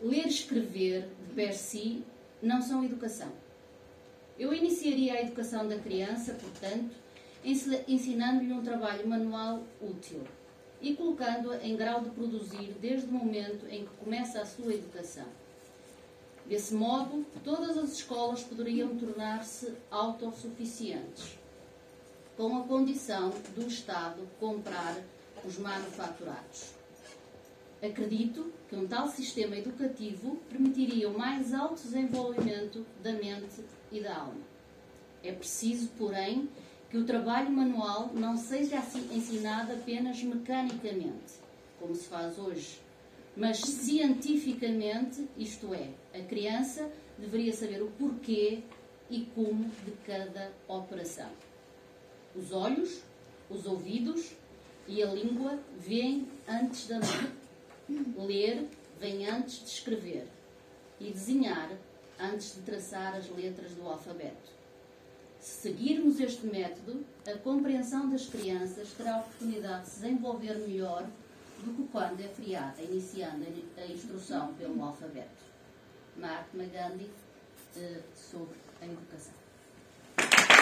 ler e escrever, de per si, não são educação. Eu iniciaria a educação da criança, portanto, ensinando-lhe um trabalho manual útil e colocando-a em grau de produzir desde o momento em que começa a sua educação. Desse modo, todas as escolas poderiam tornar-se autossuficientes, com a condição do Estado comprar os manufaturados. Acredito que um tal sistema educativo permitiria o mais alto desenvolvimento da mente e da alma. É preciso, porém, que o trabalho manual não seja assim ensinado apenas mecanicamente, como se faz hoje, mas cientificamente, isto é, a criança deveria saber o porquê e como de cada operação. Os olhos, os ouvidos e a língua veem antes da mão. Ler vem antes de escrever e desenhar antes de traçar as letras do alfabeto. Se seguirmos este método, a compreensão das crianças terá a oportunidade de se desenvolver melhor do que quando é friada, iniciando a instrução pelo alfabeto. Mahatma Gandhi, eh, educação.